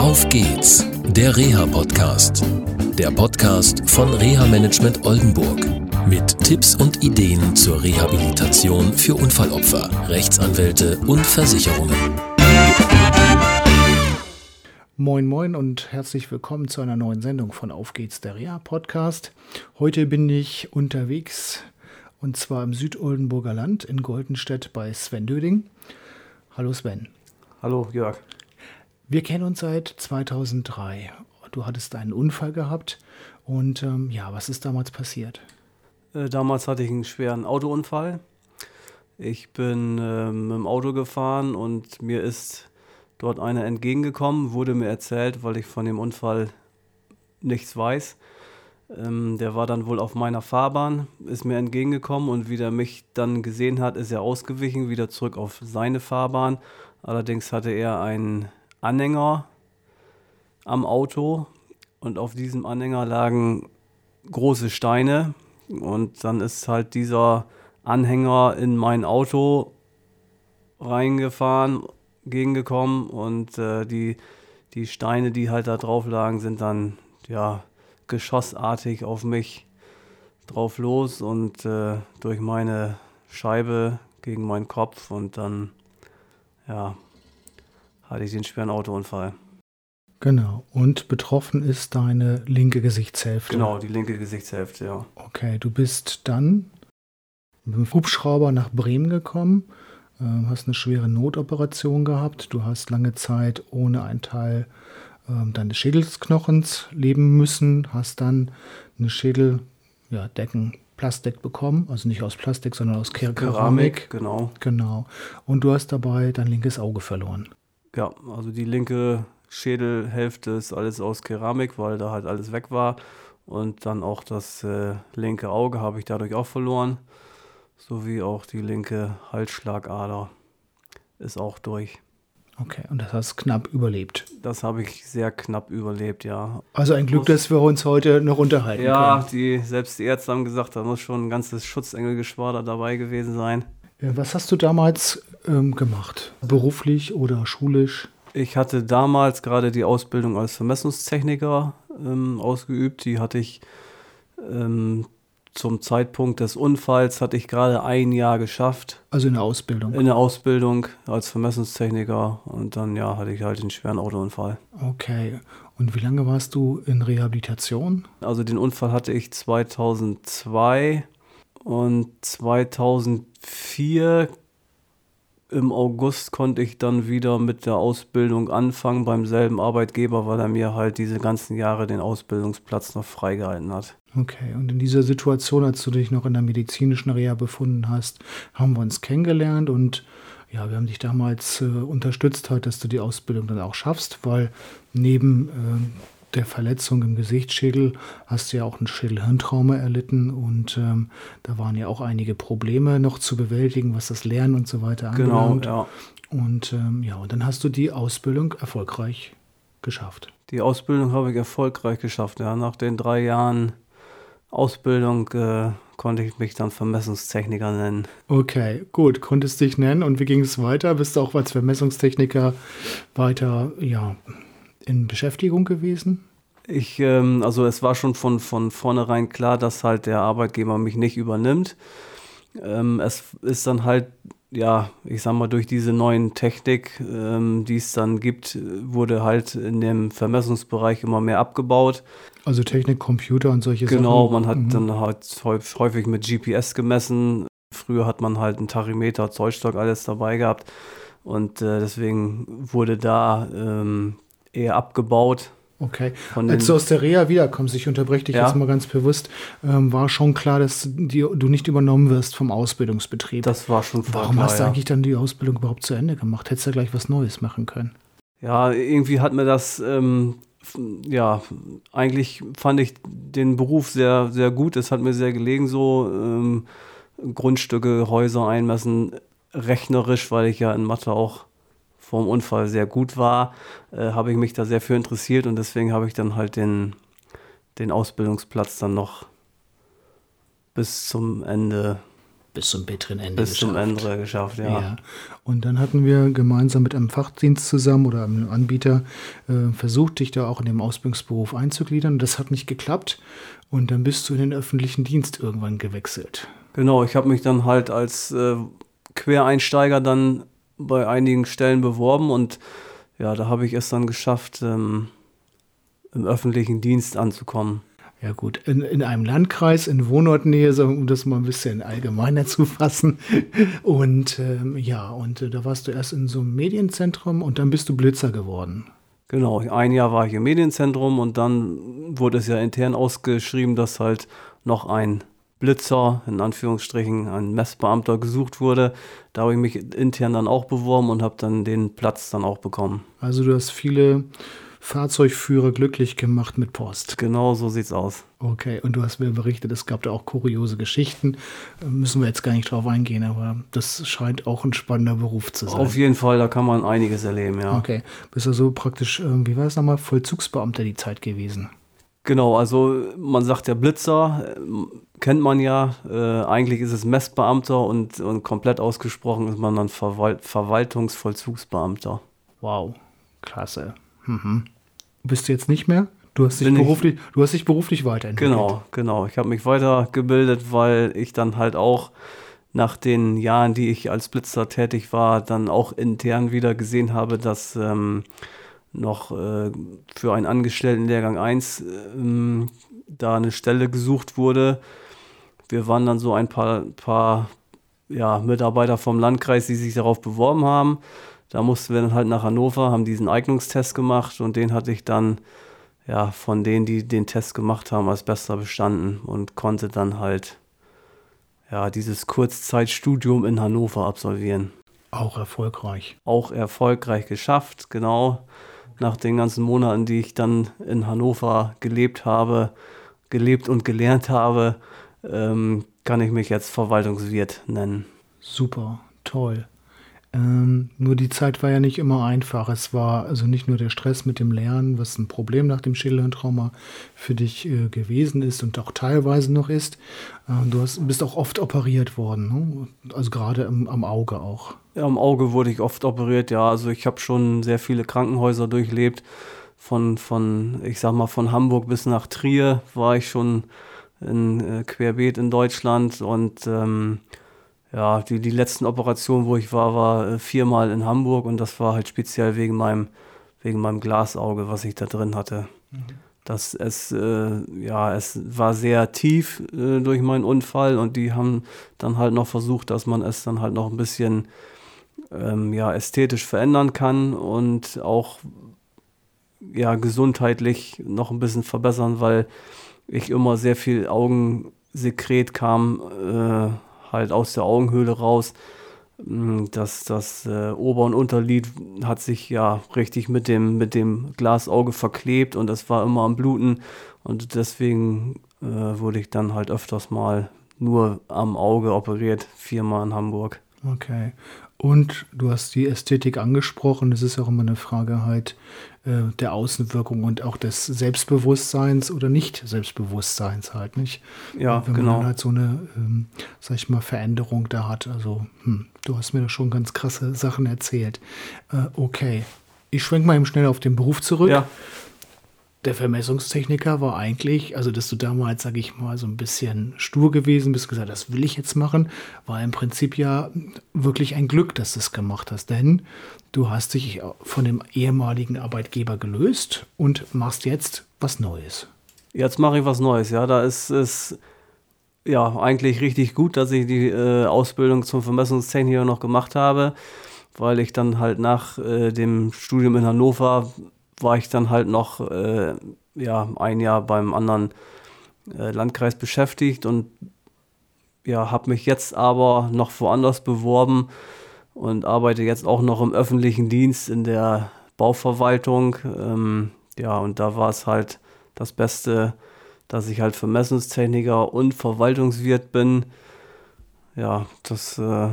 Auf geht's, der Reha-Podcast. Der Podcast von Reha Management Oldenburg. Mit Tipps und Ideen zur Rehabilitation für Unfallopfer, Rechtsanwälte und Versicherungen. Moin Moin und herzlich willkommen zu einer neuen Sendung von Auf geht's, der Reha-Podcast. Heute bin ich unterwegs und zwar im Südoldenburger Land in Goldenstedt bei Sven Döding. Hallo Sven. Hallo Jörg. Wir kennen uns seit 2003. Du hattest einen Unfall gehabt und ähm, ja, was ist damals passiert? Äh, damals hatte ich einen schweren Autounfall. Ich bin äh, mit dem Auto gefahren und mir ist dort einer entgegengekommen, wurde mir erzählt, weil ich von dem Unfall nichts weiß. Ähm, der war dann wohl auf meiner Fahrbahn, ist mir entgegengekommen und wie er mich dann gesehen hat, ist er ausgewichen, wieder zurück auf seine Fahrbahn. Allerdings hatte er einen Anhänger am Auto und auf diesem Anhänger lagen große Steine und dann ist halt dieser Anhänger in mein Auto reingefahren, gegengekommen und äh, die, die Steine, die halt da drauf lagen, sind dann ja geschossartig auf mich drauf los und äh, durch meine Scheibe gegen meinen Kopf und dann ja hatte ich den schweren Autounfall. Genau. Und betroffen ist deine linke Gesichtshälfte. Genau, die linke Gesichtshälfte, ja. Okay, du bist dann mit dem Hubschrauber nach Bremen gekommen, äh, hast eine schwere Notoperation gehabt. Du hast lange Zeit ohne einen Teil äh, deines Schädelsknochens leben müssen, hast dann eine Schädeldecken, ja, Plastik bekommen, also nicht aus Plastik, sondern aus Keramik. Keramik. Genau. Genau. Und du hast dabei dein linkes Auge verloren. Ja, also die linke Schädelhälfte ist alles aus Keramik, weil da halt alles weg war. Und dann auch das äh, linke Auge habe ich dadurch auch verloren. Sowie auch die linke Halsschlagader ist auch durch. Okay, und das hast knapp überlebt. Das habe ich sehr knapp überlebt, ja. Also ein Glück, dass wir uns heute noch unterhalten ja, können. Ja, die, selbst die Ärzte haben gesagt, da muss schon ein ganzes Schutzengelgeschwader dabei gewesen sein. Was hast du damals ähm, gemacht? Beruflich oder schulisch? Ich hatte damals gerade die Ausbildung als Vermessungstechniker ähm, ausgeübt. Die hatte ich ähm, zum Zeitpunkt des Unfalls hatte ich gerade ein Jahr geschafft. Also in der Ausbildung? In der Ausbildung als Vermessungstechniker und dann ja hatte ich halt einen schweren Autounfall. Okay. Und wie lange warst du in Rehabilitation? Also den Unfall hatte ich 2002 und 2004 im August konnte ich dann wieder mit der Ausbildung anfangen beim selben Arbeitgeber, weil er mir halt diese ganzen Jahre den Ausbildungsplatz noch freigehalten hat. Okay, und in dieser Situation, als du dich noch in der medizinischen Reha befunden hast, haben wir uns kennengelernt und ja, wir haben dich damals äh, unterstützt, halt, dass du die Ausbildung dann auch schaffst, weil neben äh, der Verletzung im Gesichtsschädel hast du ja auch ein Schädelhirntrauma erlitten und ähm, da waren ja auch einige Probleme noch zu bewältigen, was das Lernen und so weiter genau, anbelangt. Genau, ja. Und ähm, ja, und dann hast du die Ausbildung erfolgreich geschafft. Die Ausbildung habe ich erfolgreich geschafft, ja. Nach den drei Jahren Ausbildung äh, konnte ich mich dann Vermessungstechniker nennen. Okay, gut, konntest dich nennen und wie ging es weiter? Bist du auch als Vermessungstechniker weiter, ja, in Beschäftigung gewesen? Ich, ähm, also es war schon von, von vornherein klar, dass halt der Arbeitgeber mich nicht übernimmt. Ähm, es ist dann halt, ja, ich sag mal, durch diese neuen Technik, ähm, die es dann gibt, wurde halt in dem Vermessungsbereich immer mehr abgebaut. Also Technik, Computer und solche genau, Sachen. Genau, man hat mhm. dann halt häufig mit GPS gemessen. Früher hat man halt einen Tachymeter, Zollstock, alles dabei gehabt. Und äh, deswegen wurde da ähm, eher abgebaut. Okay. Als du aus der Reha wiederkommst, ich unterbreche dich ja. jetzt mal ganz bewusst, ähm, war schon klar, dass die, du nicht übernommen wirst vom Ausbildungsbetrieb. Das war schon klar. Warum klar, hast du eigentlich dann die Ausbildung überhaupt zu Ende gemacht? Hättest du gleich was Neues machen können? Ja, irgendwie hat mir das, ähm, ja, eigentlich fand ich den Beruf sehr, sehr gut. Es hat mir sehr gelegen, so ähm, Grundstücke, Häuser einmessen, rechnerisch, weil ich ja in Mathe auch vor dem Unfall sehr gut war, äh, habe ich mich da sehr für interessiert und deswegen habe ich dann halt den, den Ausbildungsplatz dann noch bis zum Ende bis zum bitteren Ende bis zum Ende geschafft, ja. ja. Und dann hatten wir gemeinsam mit einem Fachdienst zusammen oder einem Anbieter äh, versucht, dich da auch in dem Ausbildungsberuf einzugliedern. Das hat nicht geklappt. Und dann bist du in den öffentlichen Dienst irgendwann gewechselt. Genau, ich habe mich dann halt als äh, Quereinsteiger dann bei einigen Stellen beworben und ja, da habe ich es dann geschafft, ähm, im öffentlichen Dienst anzukommen. Ja gut, in, in einem Landkreis in Wohnortnähe, um das mal ein bisschen allgemeiner zu fassen. Und ähm, ja, und äh, da warst du erst in so einem Medienzentrum und dann bist du Blitzer geworden. Genau, ein Jahr war ich im Medienzentrum und dann wurde es ja intern ausgeschrieben, dass halt noch ein Blitzer, in Anführungsstrichen ein Messbeamter gesucht wurde. Da habe ich mich intern dann auch beworben und habe dann den Platz dann auch bekommen. Also du hast viele Fahrzeugführer glücklich gemacht mit Post. Genau so sieht's aus. Okay, und du hast mir berichtet, es gab da auch kuriose Geschichten. Müssen wir jetzt gar nicht drauf eingehen, aber das scheint auch ein spannender Beruf zu sein. Auf jeden Fall, da kann man einiges erleben, ja. Okay, bist du so praktisch, ähm, wie war es nochmal, Vollzugsbeamter die Zeit gewesen? Genau, also man sagt ja Blitzer, kennt man ja. Äh, eigentlich ist es Messbeamter und, und komplett ausgesprochen ist man dann Verwalt Verwaltungsvollzugsbeamter. Wow, klasse. Mhm. Bist du jetzt nicht mehr? Du hast dich, beruflich, ich, du hast dich beruflich weiterentwickelt. Genau, genau. Ich habe mich weitergebildet, weil ich dann halt auch nach den Jahren, die ich als Blitzer tätig war, dann auch intern wieder gesehen habe, dass ähm, noch äh, für einen Angestellten Lehrgang 1 ähm, da eine Stelle gesucht wurde. Wir waren dann so ein paar, paar ja, Mitarbeiter vom Landkreis, die sich darauf beworben haben. Da mussten wir dann halt nach Hannover, haben diesen Eignungstest gemacht und den hatte ich dann ja von denen, die den Test gemacht haben, als bester bestanden und konnte dann halt ja dieses Kurzzeitstudium in Hannover absolvieren. Auch erfolgreich. Auch erfolgreich geschafft, genau nach den ganzen Monaten, die ich dann in Hannover gelebt habe, gelebt und gelernt habe, ähm, kann ich mich jetzt Verwaltungswirt nennen. Super, toll. Ähm, nur die Zeit war ja nicht immer einfach. Es war also nicht nur der Stress mit dem Lernen, was ein Problem nach dem Schädelhirntrauma für dich äh, gewesen ist und auch teilweise noch ist. Äh, du hast, bist auch oft operiert worden, ne? also gerade am Auge auch. Ja, am Auge wurde ich oft operiert, ja. Also ich habe schon sehr viele Krankenhäuser durchlebt. Von, von, ich sag mal, von Hamburg bis nach Trier war ich schon in äh, Querbeet in Deutschland und ähm, ja, die, die letzten Operationen, wo ich war, war äh, viermal in Hamburg und das war halt speziell wegen meinem, wegen meinem Glasauge, was ich da drin hatte. Mhm. Das, es, äh, ja, es war sehr tief äh, durch meinen Unfall und die haben dann halt noch versucht, dass man es dann halt noch ein bisschen ähm, ja, ästhetisch verändern kann und auch ja, gesundheitlich noch ein bisschen verbessern, weil ich immer sehr viel Augensekret kam, äh, halt aus der Augenhöhle raus. Mm, das, das äh, Ober- und Unterlid hat sich ja richtig mit dem, mit dem Glasauge verklebt und das war immer am Bluten. Und deswegen äh, wurde ich dann halt öfters mal nur am Auge operiert, viermal in Hamburg. Okay. Und du hast die Ästhetik angesprochen. Es ist auch immer eine Frage halt äh, der Außenwirkung und auch des Selbstbewusstseins oder nicht Selbstbewusstseins halt, nicht? Ja, Wenn genau. man halt so eine, ähm, sag ich mal, Veränderung da hat. Also, hm, du hast mir da schon ganz krasse Sachen erzählt. Äh, okay. Ich schwenke mal eben schnell auf den Beruf zurück. Ja der Vermessungstechniker war eigentlich, also dass du damals, sage ich mal, so ein bisschen stur gewesen bist, gesagt, das will ich jetzt machen, war im Prinzip ja wirklich ein Glück, dass du es gemacht hast, denn du hast dich von dem ehemaligen Arbeitgeber gelöst und machst jetzt was Neues. Jetzt mache ich was Neues, ja, da ist es ja eigentlich richtig gut, dass ich die äh, Ausbildung zum Vermessungstechniker noch gemacht habe, weil ich dann halt nach äh, dem Studium in Hannover war ich dann halt noch äh, ja, ein Jahr beim anderen äh, Landkreis beschäftigt und ja, habe mich jetzt aber noch woanders beworben und arbeite jetzt auch noch im öffentlichen Dienst in der Bauverwaltung. Ähm, ja, und da war es halt das Beste, dass ich halt Vermessungstechniker und Verwaltungswirt bin. Ja, das äh,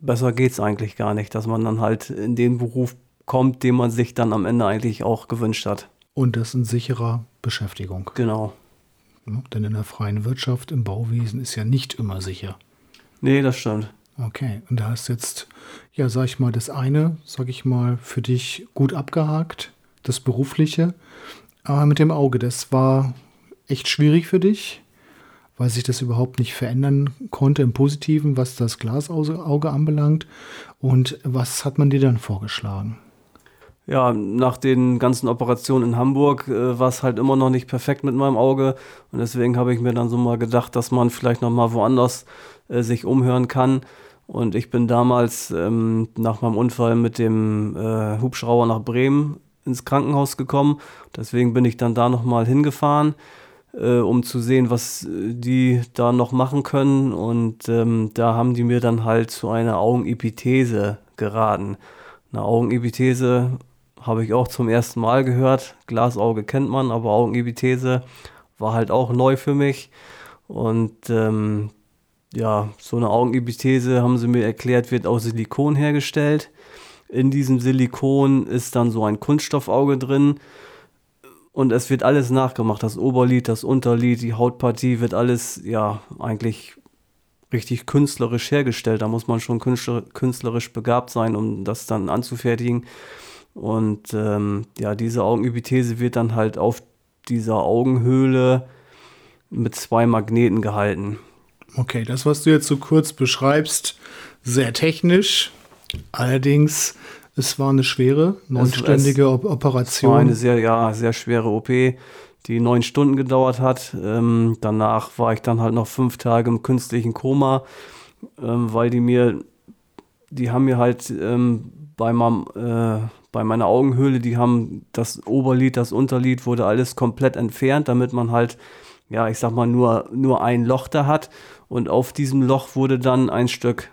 besser geht es eigentlich gar nicht, dass man dann halt in den Beruf kommt, den man sich dann am Ende eigentlich auch gewünscht hat. Und das in sicherer Beschäftigung. Genau. Ja, denn in der freien Wirtschaft, im Bauwesen ist ja nicht immer sicher. Nee, das stimmt. Okay, und da hast jetzt, ja, sag ich mal, das eine, sag ich mal, für dich gut abgehakt, das Berufliche. Aber mit dem Auge, das war echt schwierig für dich, weil sich das überhaupt nicht verändern konnte im Positiven, was das Glasauge anbelangt. Und was hat man dir dann vorgeschlagen? Ja, nach den ganzen Operationen in Hamburg äh, war es halt immer noch nicht perfekt mit meinem Auge. Und deswegen habe ich mir dann so mal gedacht, dass man vielleicht noch mal woanders äh, sich umhören kann. Und ich bin damals ähm, nach meinem Unfall mit dem äh, Hubschrauber nach Bremen ins Krankenhaus gekommen. Deswegen bin ich dann da noch mal hingefahren, äh, um zu sehen, was äh, die da noch machen können. Und ähm, da haben die mir dann halt zu einer Augenepithese geraten. Eine Augenepithese habe ich auch zum ersten Mal gehört. Glasauge kennt man, aber Augenepithese war halt auch neu für mich. Und ähm, ja, so eine Augenepithese, haben sie mir erklärt, wird aus Silikon hergestellt. In diesem Silikon ist dann so ein Kunststoffauge drin. Und es wird alles nachgemacht. Das Oberlid, das Unterlid, die Hautpartie wird alles, ja, eigentlich richtig künstlerisch hergestellt. Da muss man schon künstlerisch begabt sein, um das dann anzufertigen. Und ähm, ja, diese Augenepithese wird dann halt auf dieser Augenhöhle mit zwei Magneten gehalten. Okay, das, was du jetzt so kurz beschreibst, sehr technisch. Allerdings, es war eine schwere, neunstündige es, Operation. Es war eine sehr, ja, sehr schwere OP, die neun Stunden gedauert hat. Ähm, danach war ich dann halt noch fünf Tage im künstlichen Koma, ähm, weil die mir, die haben mir halt ähm, bei meinem, äh, bei meiner Augenhöhle, die haben das Oberlid, das Unterlid wurde alles komplett entfernt, damit man halt, ja, ich sag mal, nur, nur ein Loch da hat. Und auf diesem Loch wurde dann ein Stück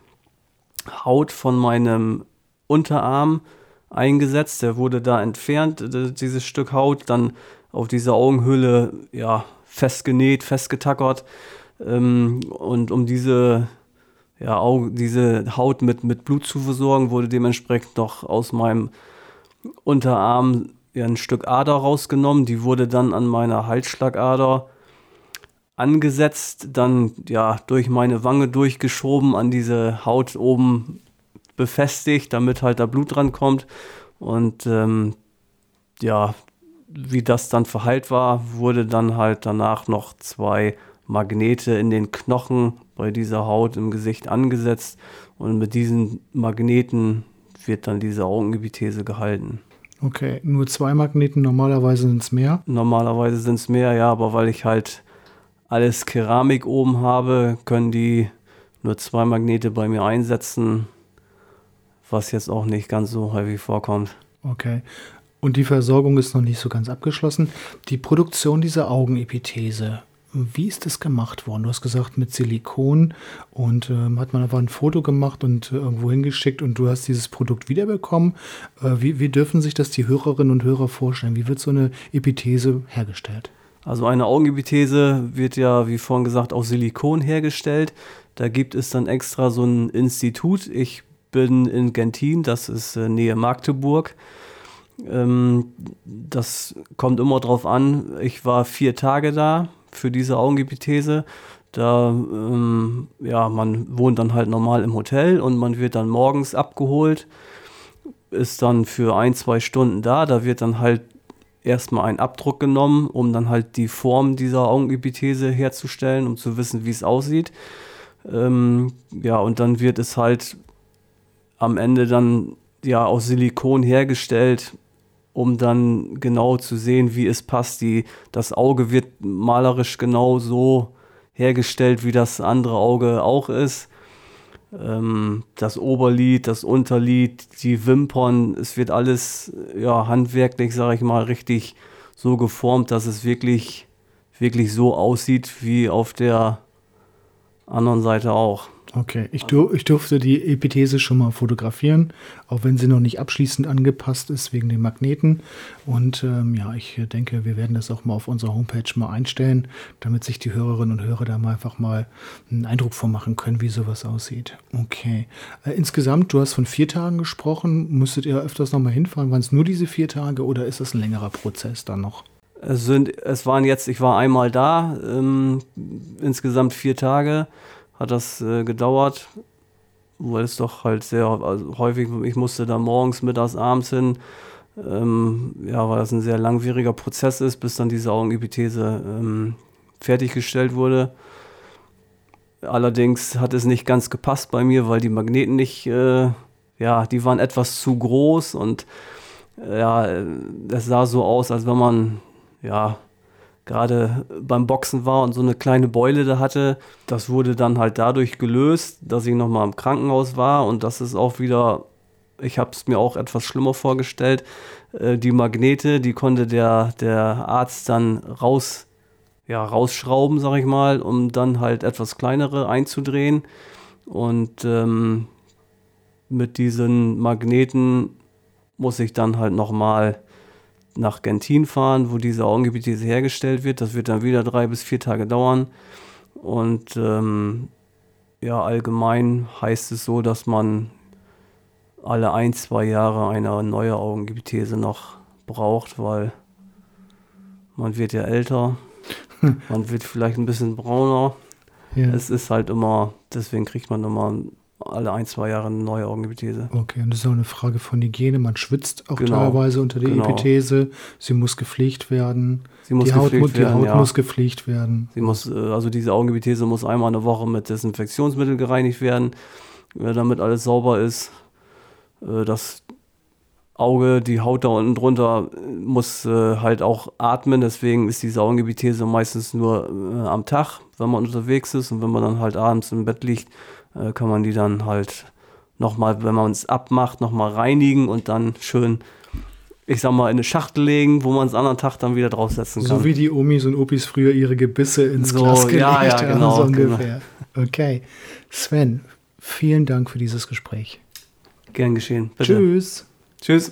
Haut von meinem Unterarm eingesetzt. Der wurde da entfernt, dieses Stück Haut, dann auf dieser Augenhöhle, ja, festgenäht, festgetackert. Ähm, und um diese ja, diese Haut mit, mit Blut zu versorgen, wurde dementsprechend noch aus meinem Unterarm ja, ein Stück Ader rausgenommen. Die wurde dann an meiner Halsschlagader angesetzt, dann ja durch meine Wange durchgeschoben, an diese Haut oben befestigt, damit halt da Blut dran kommt. Und ähm, ja, wie das dann verheilt war, wurde dann halt danach noch zwei Magnete in den Knochen bei dieser Haut im Gesicht angesetzt. Und mit diesen Magneten wird dann diese Augenepithese gehalten. Okay, nur zwei Magneten, normalerweise sind es mehr? Normalerweise sind es mehr, ja, aber weil ich halt alles Keramik oben habe, können die nur zwei Magnete bei mir einsetzen, was jetzt auch nicht ganz so häufig vorkommt. Okay. Und die Versorgung ist noch nicht so ganz abgeschlossen. Die Produktion dieser Augenepithese, wie ist das gemacht worden? Du hast gesagt mit Silikon und ähm, hat man aber ein Foto gemacht und äh, irgendwo hingeschickt und du hast dieses Produkt wiederbekommen. Äh, wie, wie dürfen sich das die Hörerinnen und Hörer vorstellen? Wie wird so eine Epithese hergestellt? Also eine Augenepithese wird ja, wie vorhin gesagt, aus Silikon hergestellt. Da gibt es dann extra so ein Institut. Ich bin in Gentin, das ist äh, Nähe Magdeburg. Ähm, das kommt immer drauf an. Ich war vier Tage da für diese Augenepithese. Da, ähm, ja, man wohnt dann halt normal im Hotel und man wird dann morgens abgeholt, ist dann für ein, zwei Stunden da. Da wird dann halt erstmal ein Abdruck genommen, um dann halt die Form dieser Augenepithese herzustellen, um zu wissen, wie es aussieht. Ähm, ja, und dann wird es halt am Ende dann ja aus Silikon hergestellt um dann genau zu sehen, wie es passt. Die, das Auge wird malerisch genau so hergestellt, wie das andere Auge auch ist. Ähm, das Oberlid, das Unterlid, die Wimpern, es wird alles ja, handwerklich, sage ich mal, richtig so geformt, dass es wirklich, wirklich so aussieht wie auf der anderen Seite auch. Okay, ich, dur ich durfte die Epithese schon mal fotografieren, auch wenn sie noch nicht abschließend angepasst ist wegen den Magneten. Und ähm, ja, ich denke, wir werden das auch mal auf unserer Homepage mal einstellen, damit sich die Hörerinnen und Hörer da mal einfach mal einen Eindruck von machen können, wie sowas aussieht. Okay. Äh, insgesamt, du hast von vier Tagen gesprochen. Müsstet ihr öfters noch mal hinfahren? Waren es nur diese vier Tage oder ist das ein längerer Prozess dann noch? Es, sind, es waren jetzt, ich war einmal da, ähm, insgesamt vier Tage hat das äh, gedauert, weil es doch halt sehr also häufig, ich musste da morgens, mittags, abends hin, ähm, ja, weil das ein sehr langwieriger Prozess ist, bis dann diese Augenepithese ähm, fertiggestellt wurde. Allerdings hat es nicht ganz gepasst bei mir, weil die Magneten nicht, äh, ja, die waren etwas zu groß und äh, ja, es sah so aus, als wenn man, ja, gerade beim Boxen war und so eine kleine Beule da hatte. Das wurde dann halt dadurch gelöst, dass ich nochmal im Krankenhaus war und das ist auch wieder, ich habe es mir auch etwas schlimmer vorgestellt. Äh, die Magnete, die konnte der, der Arzt dann raus, ja, rausschrauben, sag ich mal, um dann halt etwas kleinere einzudrehen. Und ähm, mit diesen Magneten muss ich dann halt nochmal nach Gentin fahren, wo diese Augenepithese hergestellt wird. Das wird dann wieder drei bis vier Tage dauern. Und ähm, ja, allgemein heißt es so, dass man alle ein, zwei Jahre eine neue Augenepithese noch braucht, weil man wird ja älter, man wird vielleicht ein bisschen brauner. Ja. Es ist halt immer, deswegen kriegt man immer alle ein, zwei Jahre eine neue Augenepithese. Okay, und das ist auch eine Frage von Hygiene. Man schwitzt auch genau, teilweise unter der genau. Epithese. Sie muss gepflegt werden. Sie muss die Haut, werden, die Haut ja. muss gepflegt werden. Sie muss, äh, also diese Augenepithese muss einmal eine Woche mit Desinfektionsmittel gereinigt werden, äh, damit alles sauber ist. Äh, das Auge, die Haut da unten drunter muss halt auch atmen. Deswegen ist diese Augenepithese meistens nur am Tag, wenn man unterwegs ist. Und wenn man dann halt abends im Bett liegt, äh, kann man die dann halt nochmal, wenn man es abmacht, nochmal reinigen und dann schön, ich sag mal, in eine Schachtel legen, wo man es anderen Tag dann wieder draufsetzen kann. So wie die Omis und Opis früher ihre Gebisse ins so, Glas gelegt ja, ja, haben, genau, so ungefähr. Genau. Okay. Sven, vielen Dank für dieses Gespräch. Gern geschehen. Bitte. Tschüss. Tschüss.